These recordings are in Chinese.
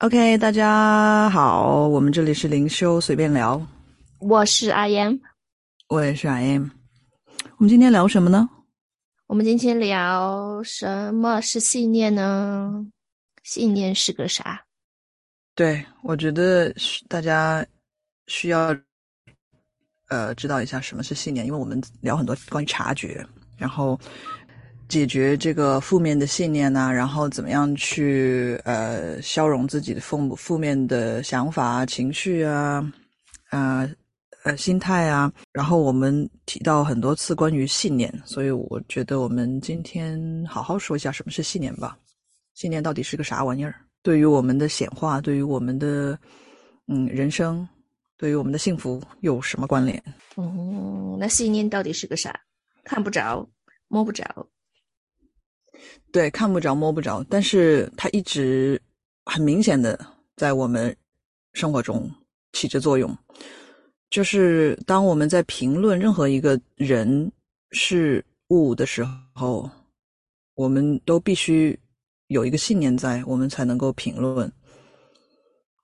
OK，大家好，我们这里是灵修随便聊，我是阿言，我也是 I M。我们今天聊什么呢？我们今天聊什么是信念呢？信念是个啥？对，我觉得大家需要呃知道一下什么是信念，因为我们聊很多关于察觉，然后解决这个负面的信念呐、然后怎么样去呃消融自己的负负面的想法啊、情绪啊、呃呃心态啊，然后我们提到很多次关于信念，所以我觉得我们今天好好说一下什么是信念吧。信念到底是个啥玩意儿？对于我们的显化，对于我们的嗯人生，对于我们的幸福有什么关联？嗯，那信念到底是个啥？看不着，摸不着。对，看不着摸不着，但是它一直很明显的在我们生活中起着作用。就是当我们在评论任何一个人事物的时候，我们都必须有一个信念在，我们才能够评论。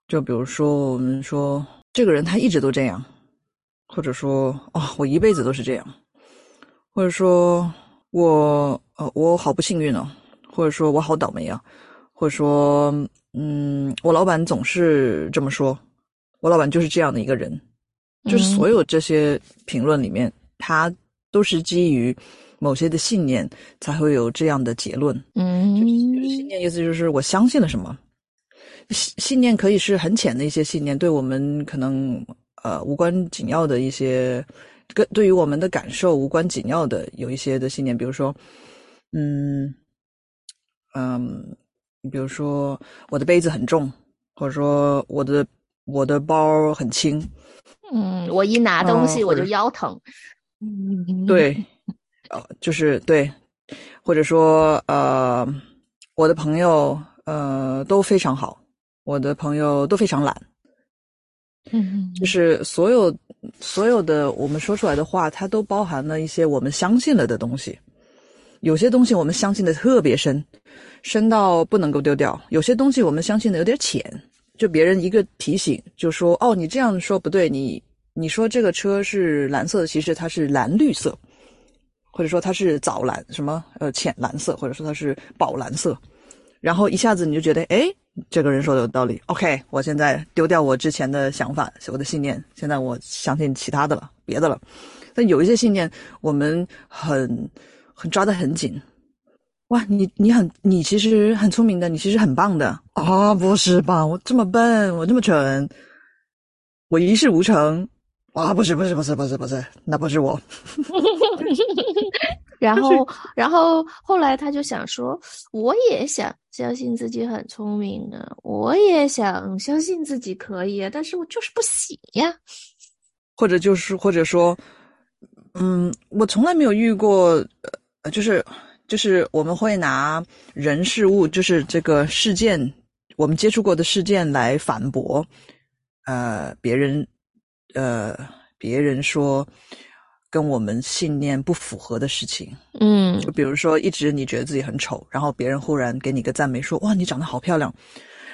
就比如说，我们说这个人他一直都这样，或者说哦，我一辈子都是这样，或者说我呃我好不幸运哦，或者说我好倒霉啊，或者说嗯，我老板总是这么说，我老板就是这样的一个人，就是所有这些评论里面，他都是基于某些的信念才会有这样的结论。嗯，就是信念意思就是我相信了什么，信信念可以是很浅的一些信念，对我们可能呃无关紧要的一些，跟对于我们的感受无关紧要的有一些的信念，比如说，嗯嗯，比如说我的杯子很重，或者说我的我的包很轻，嗯，我一拿东西我就腰疼。嗯，对，呃，就是对，或者说呃，我的朋友呃都非常好，我的朋友都非常懒，嗯，就是所有所有的我们说出来的话，它都包含了一些我们相信了的东西。有些东西我们相信的特别深，深到不能够丢掉；有些东西我们相信的有点浅，就别人一个提醒，就说哦，你这样说不对，你你说这个车是蓝色的，其实它是蓝绿色，或者说它是枣蓝什么呃浅蓝色，或者说它是宝蓝色，然后一下子你就觉得哎，这个人说的有道理，OK，我现在丢掉我之前的想法，我的信念，现在我相信其他的了，别的了。但有一些信念我们很很抓得很紧。哇，你你很你其实很聪明的，你其实很棒的啊、不是吧？我这么笨，我这么蠢，我一事无成啊！不是不是不是不是不是，那不是我。然后，然后后来他就想说，我也想相信自己很聪明啊，我也想相信自己可以啊，但是我就是不行呀。或者就是或者说，嗯，我从来没有遇过，呃，就是就是我们会拿人事物，就是这个事件，我们接触过的事件来反驳，呃，别人，呃，别人说跟我们信念不符合的事情，嗯就比如说一直你觉得自己很丑，然后别人忽然给你个赞美说，哇，你长得好漂亮，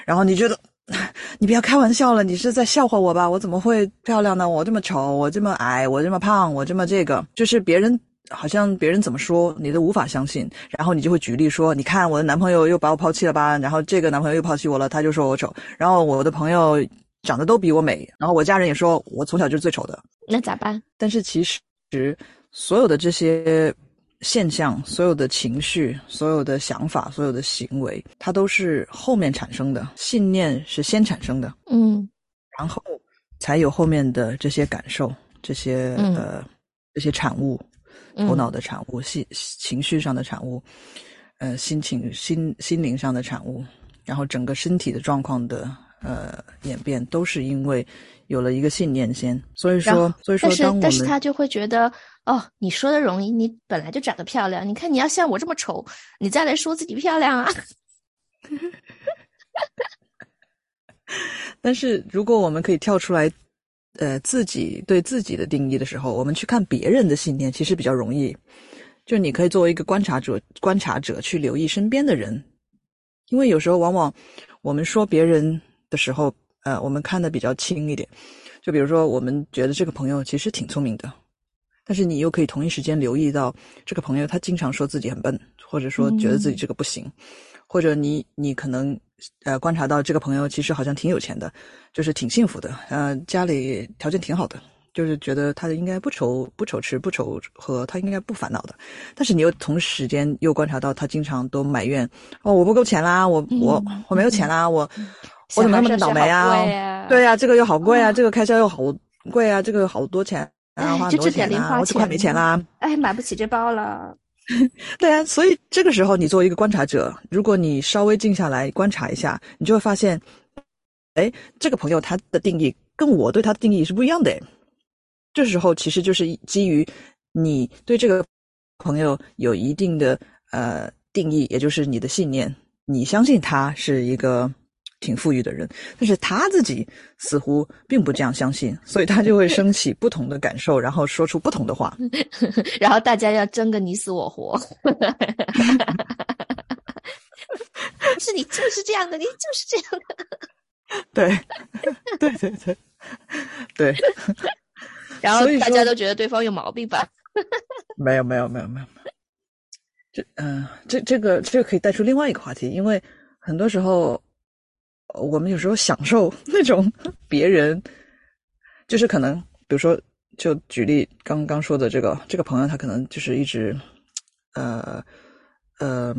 然后你觉得。你不要开玩笑了，你是在笑话我吧？我怎么会漂亮呢？我这么丑，我这么矮，我这么胖，我这么这个，就是别人好像别人怎么说，你都无法相信。然后你就会举例说，你看我的男朋友又把我抛弃了吧？然后这个男朋友又抛弃我了，他就说我丑。然后我的朋友长得都比我美，然后我家人也说我从小就是最丑的。那咋办？但是其实所有的这些现象、所有的情绪、所有的想法、所有的行为，它都是后面产生的。信念是先产生的，嗯然后才有后面的这些感受、这些、嗯呃这些产物，嗯头脑的产物、心情绪上的产物，呃，心情、心心灵上的产物，然后整个身体的状况的呃演变，都是因为有了一个信念先。所以说，所以说但是但是他就会觉得，哦，你说的容易，你本来就长得漂亮，你看你要像我这么丑，你再来说自己漂亮啊？但是如果我们可以跳出来，呃，自己对自己的定义的时候，我们去看别人的信念，其实比较容易。就你可以作为一个观察者，观察者去留意身边的人，因为有时候往往我们说别人的时候，呃，我们看的比较轻一点。就比如说，我们觉得这个朋友其实挺聪明的，但是你又可以同一时间留意到这个朋友他经常说自己很笨，或者说觉得自己这个不行，或者你你可能呃观察到这个朋友其实好像挺有钱的，就是挺幸福的，呃，家里条件挺好的。就是觉得他应该不愁不愁吃不愁喝，他应该不烦恼的。但是你又同时间又观察到他经常都埋怨哦，我不够钱啦，我我我没有钱啦，我我怎么那么倒霉啊？对呀，这个又好贵啊，这个开销又好贵啊，这个好多钱啊，花很多钱啊，我快没钱啦，哎，买不起这包了。对啊，所以这个时候你作为一个观察者，如果你稍微静下来观察一下，你就会发现，哎，这个朋友他的定义跟我对他的定义是不一样的。这时候其实就是基于你对这个朋友有一定的呃定义，也就是你的信念，你相信他是一个挺富裕的人，但是他自己似乎并不这样相信，所以他就会升起不同的感受，然后说出不同的话，然后大家要争个你死我活。是你就是这样的，你就是这样的。对，对对对对。然后大家都觉得对方有毛病吧？没有没有没有没有没有。这嗯，这这个这个可以带出另外一个话题，因为很多时候我们有时候享受 那种别人，就是可能比如说，就举例刚刚说的这个这个朋友，他可能就是一直呃呃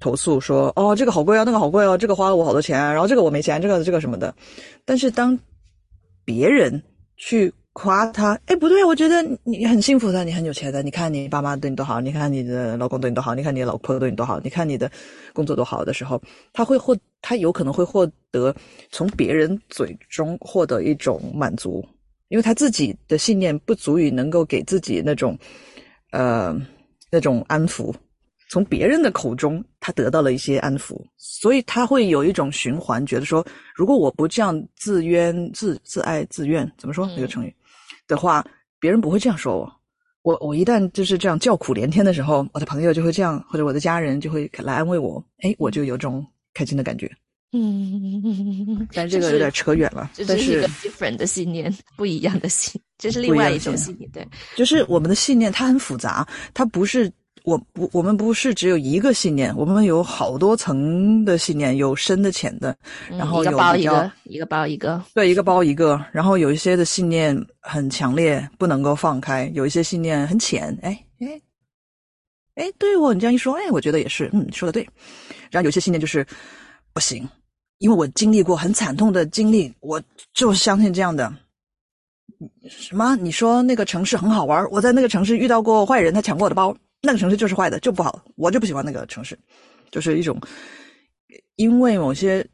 投诉说，哦这个好贵啊，那个好贵哦，这个花了我好多钱，然后这个我没钱，这个这个什么的。但是当别人去夸他，哎，不对，我觉得你很幸福的，你很有钱的。你看你爸妈对你多好，你看你的老公对你多好，你看你的老婆对你多好，你看你的工作多好的时候，他会获，他有可能会获得从别人嘴中获得一种满足，因为他自己的信念不足以能够给自己那种，呃，那种安抚。从别人的口中，他得到了一些安抚，所以他会有一种循环，觉得说，如果我不这样自冤自自爱自怨，怎么说那个成语？的话，别人不会这样说我。我我一旦就是这样叫苦连天的时候，我的朋友就会这样，或者我的家人就会来安慰我。哎，我就有种开心的感觉。嗯，但这个有点扯远了。这是一个 different 的信念，不一样的信，这是另外一种信念。对，就是我们的信念，它很复杂，它不是。我不，我们不是只有一个信念，我们有好多层的信念，有深的、浅的，然后一个包一个，一个包一个，对，一个包一个。然后有一些的信念很强烈，不能够放开；有一些信念很浅，哎哎哎，对我你这样一说，哎，我觉得也是，嗯，说的对。然后有些信念就是不行，因为我经历过很惨痛的经历，我就相信这样的。什么？你说那个城市很好玩？我在那个城市遇到过坏人，他抢过我的包。那个城市就是坏的，就不好，我就不喜欢那个城市，就是一种因为某些，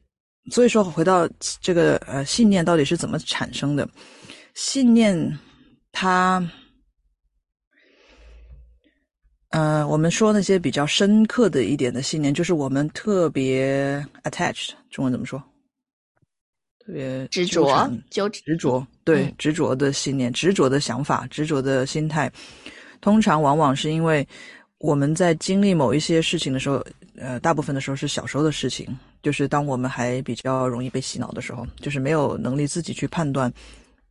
所以说回到这个呃信念到底是怎么产生的？信念它，呃，我们说那些比较深刻的一点的信念，就是我们特别 attached，中文怎么说？特别执着，就执着，对，执着的信念，执着的想法，执着的心态。通常往往是因为我们在经历某一些事情的时候，呃，大部分的时候是小时候的事情，就是当我们还比较容易被洗脑的时候，就是没有能力自己去判断，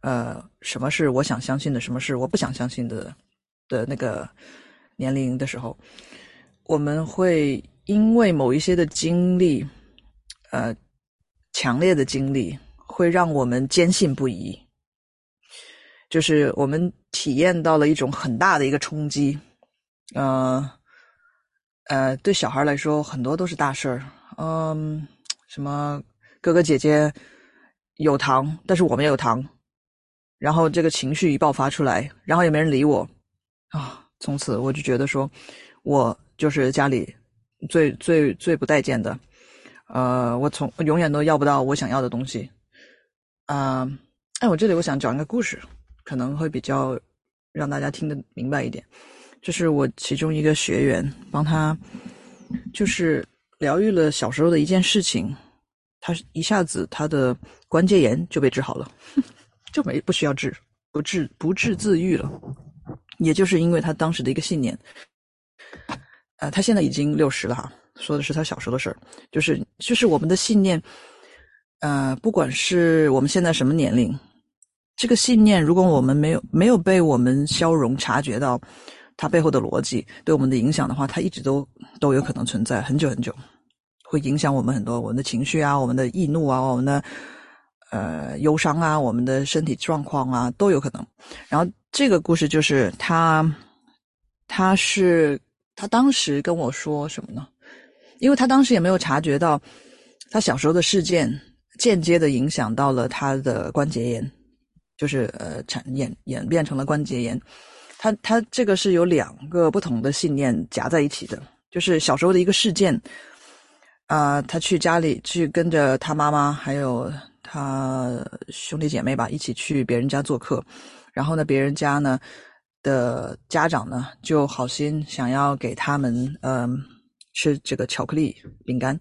呃，什么是我想相信的，什么是我不想相信的的那个年龄的时候，我们会因为某一些的经历，呃，强烈的经历，会让我们坚信不疑。就是我们体验到了一种很大的一个冲击，呃，呃，对小孩来说很多都是大事儿，嗯，什么哥哥姐姐有糖，但是我没有糖，然后这个情绪一爆发出来，然后也没人理我，啊，从此我就觉得说，我就是家里最最最不待见的，呃，我从永远都要不到我想要的东西，啊，哎，我这里我想讲一个故事。可能会比较让大家听得明白一点，就是我其中一个学员帮他，就是疗愈了小时候的一件事情，他一下子他的关节炎就被治好了，就没不需要治，不治不治自愈了，也就是因为他当时的一个信念，呃，他现在已经六十了哈，说的是他小时候的事儿，就是就是我们的信念，呃，不管是我们现在什么年龄，这个信念，如果我们没有没有被我们消融、察觉到它背后的逻辑对我们的影响的话，它一直都都有可能存在很久很久，会影响我们很多我们的情绪啊、我们的易怒啊、我们的呃忧伤啊、我们的身体状况啊都有可能。然后这个故事就是他，他是他当时跟我说什么呢？因为他当时也没有察觉到他小时候的事件。间接的影响到了他的关节炎，就是呃产演演变成了关节炎。他他这个是有两个不同的信念夹在一起的，就是小时候的一个事件，啊，他去家里去跟着他妈妈还有他兄弟姐妹吧一起去别人家做客，然后呢，别人家呢的家长呢就好心想要给他们嗯吃这个巧克力饼干。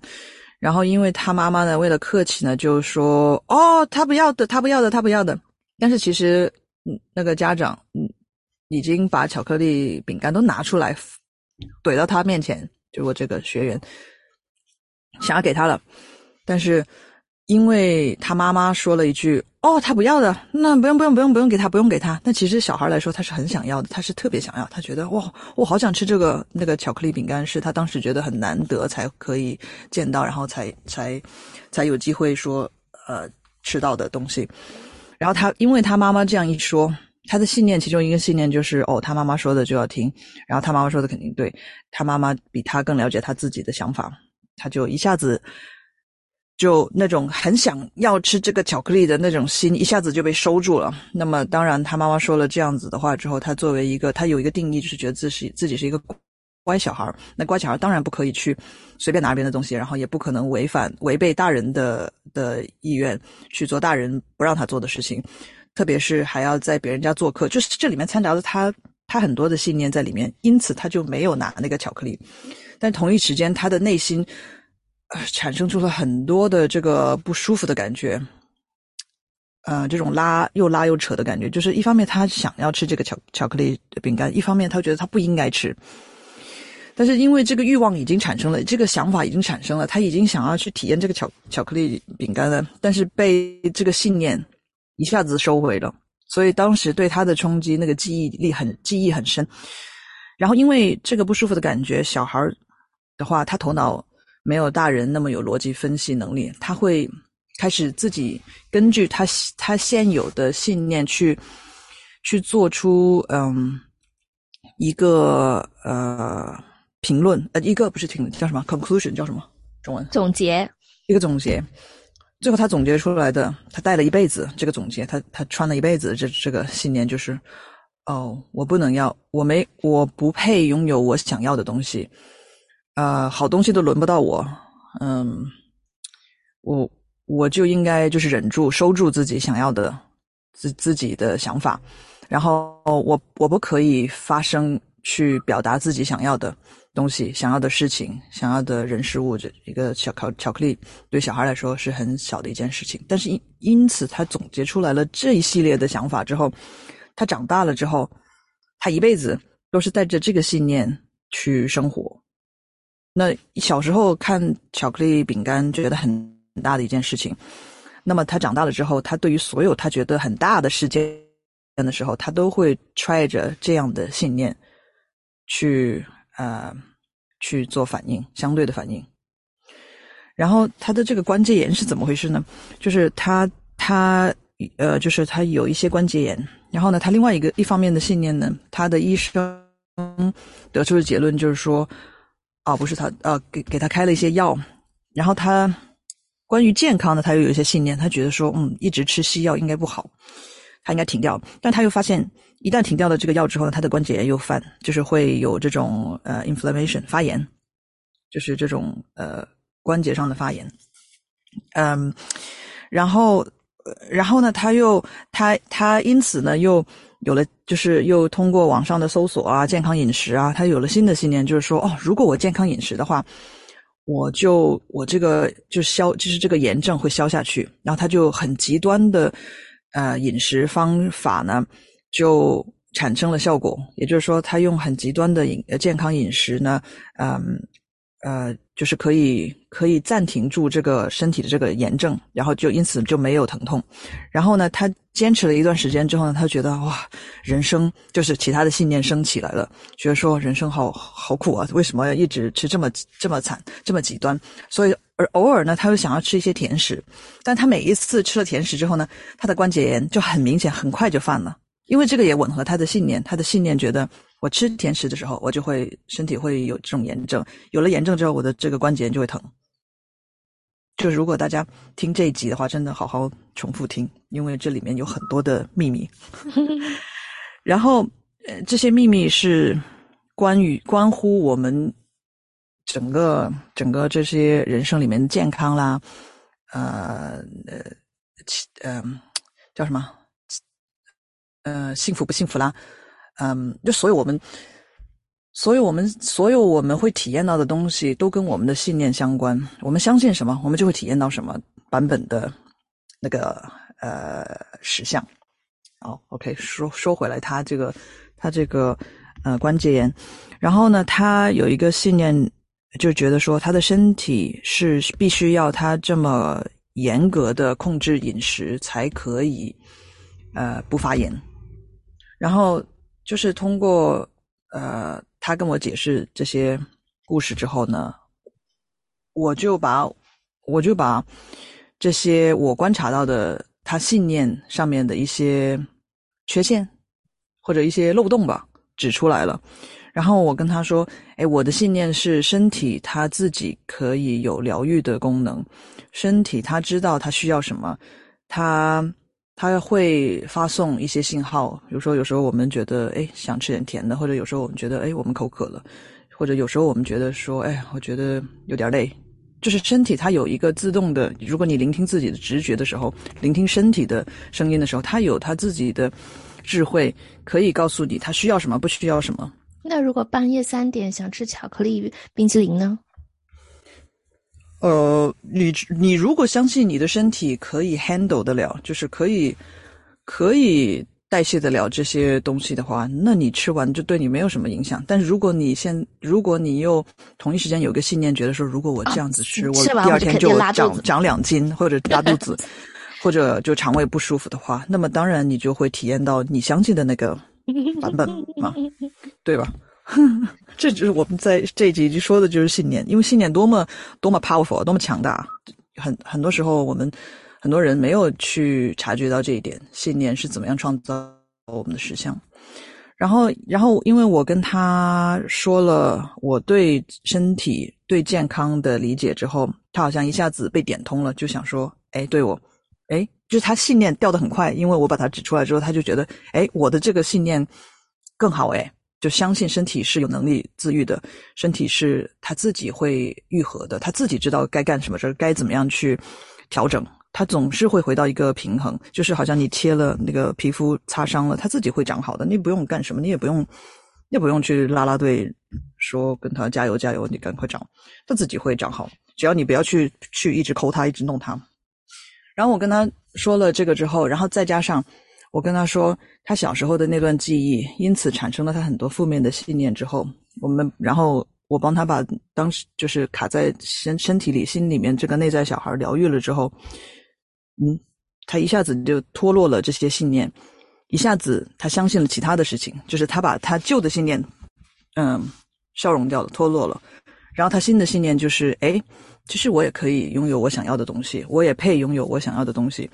然后，因为他妈妈呢，为了客气呢，就说：“哦，他不要的，他不要的，他不要的。”但是其实，嗯，那个家长，嗯，已经把巧克力饼干都拿出来，怼到他面前，就我这个学员想要给他了，但是。因为他妈妈说了一句：“哦，他不要的，那不用不用不用不用给他，不用给他。”但其实小孩来说，他是很想要的，他是特别想要，他觉得哇，我好想吃这个那个巧克力饼干，是他当时觉得很难得才可以见到，然后才才才有机会说呃吃到的东西。然后他因为他妈妈这样一说，他的信念其中一个信念就是哦，他妈妈说的就要听，然后他妈妈说的肯定对，他妈妈比他更了解他自己的想法，他就一下子。就那种很想要吃这个巧克力的那种心，一下子就被收住了。那么，当然，他妈妈说了这样子的话之后，他作为一个，他有一个定义，就是觉得自是自己是一个乖小孩。那乖小孩当然不可以去随便拿别人的东西，然后也不可能违反违背大人的的意愿去做大人不让他做的事情，特别是还要在别人家做客，就是这里面掺杂着他他很多的信念在里面，因此他就没有拿那个巧克力。但同一时间，他的内心。呃，产生出了很多的这个不舒服的感觉，呃，这种拉又拉又扯的感觉，就是一方面他想要吃这个巧巧克力饼干，一方面他觉得他不应该吃，但是因为这个欲望已经产生了，这个想法已经产生了，他已经想要去体验这个巧巧克力饼干了，但是被这个信念一下子收回了，所以当时对他的冲击，那个记忆力很记忆很深，然后因为这个不舒服的感觉，小孩的话，他头脑。没有大人那么有逻辑分析能力，他会开始自己根据他他现有的信念去去做出嗯一个呃评论呃一个不是评论叫什么？conclusion 叫什么？中文。总结。一个总结，最后他总结出来的，他带了一辈子这个总结，他他穿了一辈子这这个信念就是哦我不能要我没我不配拥有我想要的东西。啊，好东西都轮不到我，嗯，我我就应该就是忍住、收住自己想要的自自己的想法，然后我我不可以发声去表达自己想要的东西、想要的事情、想要的人事物。这一个小巧巧克力对小孩来说是很小的一件事情，但是因因此他总结出来了这一系列的想法之后，他长大了之后，他一辈子都是带着这个信念去生活。那小时候看巧克力饼干觉得很大的一件事情，那么他长大了之后，他对于所有他觉得很大的事件的时候，他都会揣着这样的信念去呃去做反应，相对的反应。然后他的这个关节炎是怎么回事呢？就是他他呃就是他有一些关节炎，然后呢，他另外一个一方面的信念呢，他的医生得出的结论就是说。啊，不是他，呃，给给他开了一些药，然后他关于健康的，他又有一些信念，他觉得说，嗯，一直吃西药应该不好，他应该停掉。但他又发现，一旦停掉了这个药之后呢，他的关节炎又犯，就是会有这种呃 inflammation 发炎，就是这种呃关节上的发炎。嗯，然后，然后呢，他又他他因此呢又。有了，就是又通过网上的搜索啊，健康饮食啊，他有了新的信念，就是说，哦，如果我健康饮食的话，我就我这个就消，就是这个炎症会消下去。然后他就很极端的，呃，饮食方法呢，就产生了效果。也就是说，他用很极端的饮健康饮食呢，嗯，呃，就是可以可以暂停住这个身体的这个炎症，然后就因此就没有疼痛。然后呢，他坚持了一段时间之后呢，他觉得哇，人生就是其他的信念升起来了，觉得说人生好好苦啊，为什么要一直吃这么这么惨这么极端？所以而偶尔呢，他又想要吃一些甜食，但他每一次吃了甜食之后呢，他的关节炎就很明显，很快就犯了，因为这个也吻合他的信念，他的信念觉得。我吃甜食的时候，我就会身体会有这种炎症，有了炎症之后，我的这个关节就会疼。就如果大家听这一集的话，真的好好重复听，因为这里面有很多的秘密。然后，呃，这些秘密是关于关乎我们整个整个这些人生里面的健康啦，呃呃，呃，叫什么？呃，幸福不幸福啦？嗯，就所以我们，所以我们，所有我们会体验到的东西，都跟我们的信念相关。我们相信什么，我们就会体验到什么版本的那个呃实相。好，OK，说说回来，他这个他这个呃关节炎，然后呢，他有一个信念，就觉得说他的身体是必须要他这么严格的控制饮食才可以呃不发炎，然后。就是通过呃，他跟我解释这些故事之后呢，我就把我就把这些我观察到的他信念上面的一些缺陷或者一些漏洞吧指出来了。然后我跟他说：“哎，我的信念是身体他自己可以有疗愈的功能，身体他知道他需要什么，他。”它会发送一些信号，比如说有时候我们觉得哎想吃点甜的，或者有时候我们觉得哎我们口渴了，或者有时候我们觉得说哎我觉得有点累，就是身体它有一个自动的，如果你聆听自己的直觉的时候，聆听身体的声音的时候，它有它自己的智慧，可以告诉你它需要什么，不需要什么。那如果半夜三点想吃巧克力冰淇淋呢？呃，你你如果相信你的身体可以 handle 得了，就是可以可以代谢得了这些东西的话，那你吃完就对你没有什么影响。但是如果你现如果你又同一时间有个信念，觉得说如果我这样子吃，我第二天就长长两斤或者拉肚子，或者就肠胃不舒服的话，那么当然你就会体验到你相信的那个版本嘛，对吧？这就是我们在这一集就说的，就是信念。因为信念多么多么 powerful，多么强大，很很多时候我们很多人没有去察觉到这一点，信念是怎么样创造我们的实相。然后，然后，因为我跟他说了我对身体、对健康的理解之后，他好像一下子被点通了，就想说：“哎，对我，哎，就是他信念掉的很快，因为我把它指出来之后，他就觉得：哎，我的这个信念更好，哎。”就相信身体是有能力自愈的，身体是他自己会愈合的，他自己知道该干什么事儿，该怎么样去调整，他总是会回到一个平衡。就是好像你切了那个皮肤擦伤了，他自己会长好的，你不用干什么，你也不用，也不用去拉拉队说跟他加油加油，你赶快长，他自己会长好，只要你不要去去一直抠他，一直弄他。然后我跟他说了这个之后，然后再加上。我跟他说，他小时候的那段记忆，因此产生了他很多负面的信念。之后，我们然后我帮他把当时就是卡在身身体里、心里面这个内在小孩疗愈了之后，嗯，他一下子就脱落了这些信念，一下子他相信了其他的事情，就是他把他旧的信念，嗯，消融掉了，脱落了，然后他新的信念就是，哎，其实我也可以拥有我想要的东西，我也配拥有我想要的东西，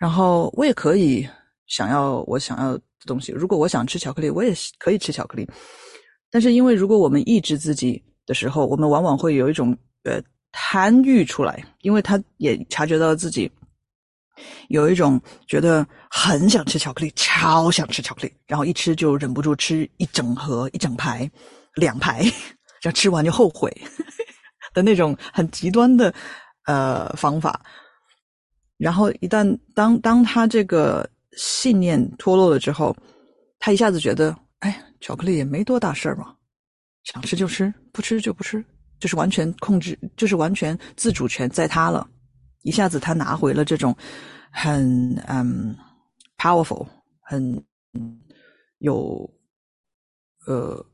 然后我也可以。想要我想要的东西，如果我想吃巧克力，我也可以吃巧克力。但是，因为如果我们抑制自己的时候，我们往往会有一种呃贪欲出来，因为他也察觉到自己有一种觉得很想吃巧克力，超想吃巧克力，然后一吃就忍不住吃一整盒、一整排、两排，这样吃完就后悔 的那种很极端的呃方法。然后一旦当当他这个。信念脱落了之后，他一下子觉得，哎，巧克力也没多大事儿嘛，想吃就吃，不吃就不吃，就是完全控制，就是完全自主权在他了。一下子他拿回了这种很嗯 powerful，很有呃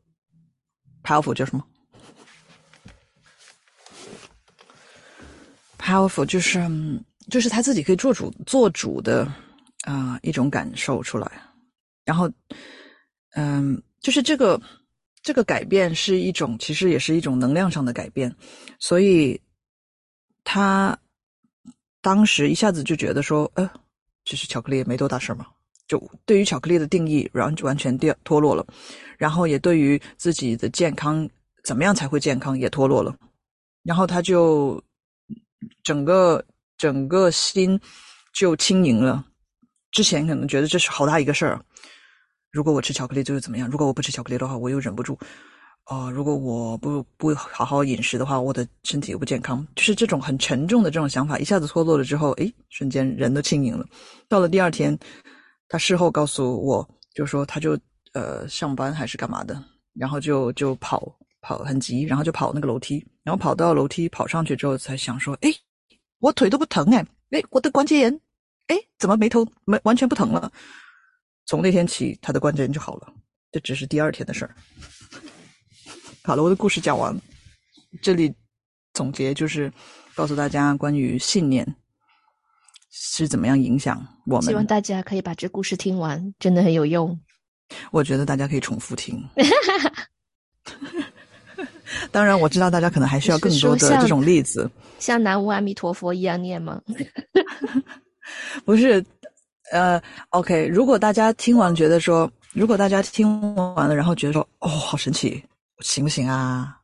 powerful 叫什么？powerful 就是就是他自己可以做主做主的啊、一种感受出来，然后嗯，就是这个这个改变是一种，其实也是一种能量上的改变，所以他当时一下子就觉得说，呃，其实巧克力也没多大事嘛，就对于巧克力的定义，然后就完全掉脱落了，然后也对于自己的健康怎么样才会健康也脱落了，然后他就整个整个心就轻盈了。之前可能觉得这是好大一个事儿，如果我吃巧克力就是怎么样？如果我不吃巧克力的话，我又忍不住。哦、如果我不不好好饮食的话，我的身体又不健康。就是这种很沉重的这种想法，一下子脱落了之后，诶，瞬间人都轻盈了。到了第二天，他事后告诉我，就说他就呃上班还是干嘛的，然后就就跑跑很急，然后就跑那个楼梯，然后跑到楼梯跑上去之后，才想说，诶，我腿都不疼哎，诶，我的关节炎，诶，怎么眉头没完全不疼了？从那天起，他的关节炎就好了，这只是第二天的事儿。好了，我的故事讲完，这里总结就是告诉大家关于信念是怎么样影响我们希望。大家可以把这故事听完，真的很有用。我觉得大家可以重复听。当然，我知道大家可能还需要更多的这种例子，像南无阿弥陀佛一样念吗？不是，呃，OK，如果大家听完觉得说，如果大家听完了，然后觉得说，哦，好神奇，行不行啊？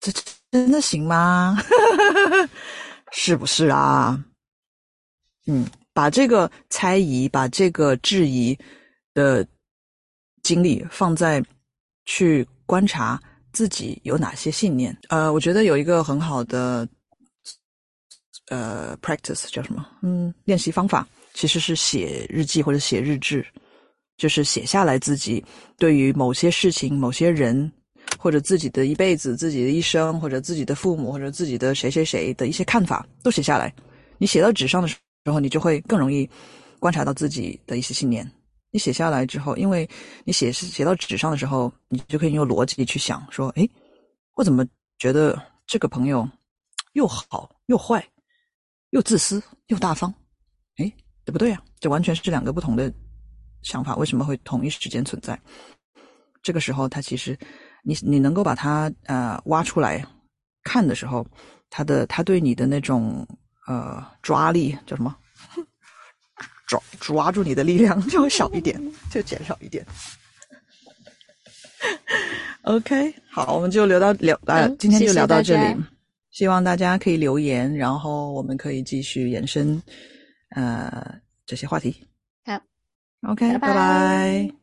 这真的行吗？是不是啊？嗯，把这个猜疑，把这个质疑的精力放在去观察自己有哪些信念。呃，我觉得有一个很好的呃 practice 叫什么？嗯，练习方法其实是写日记或者写日志，就是写下来自己对于某些事情、某些人，或者自己的一辈子、自己的一生，或者自己的父母，或者自己的谁谁谁的一些看法都写下来。你写到纸上的时候，你就会更容易观察到自己的一些信念。你写下来之后，因为你写写到纸上的时候，你就可以用逻辑去想，说，诶，我怎么觉得这个朋友又好又坏，又自私又大方？哎，这不对啊？这完全是两个不同的想法，为什么会同一时间存在？这个时候，他其实你你能够把它呃挖出来看的时候，他的他对你的那种呃抓力叫什么？抓抓住你的力量 就会少一点，就减少一点。OK，好，我们就聊到聊啊、嗯今天就聊到这里。希望大家可以留言，然后我们可以继续延伸呃这些话题。好，OK，拜拜。拜拜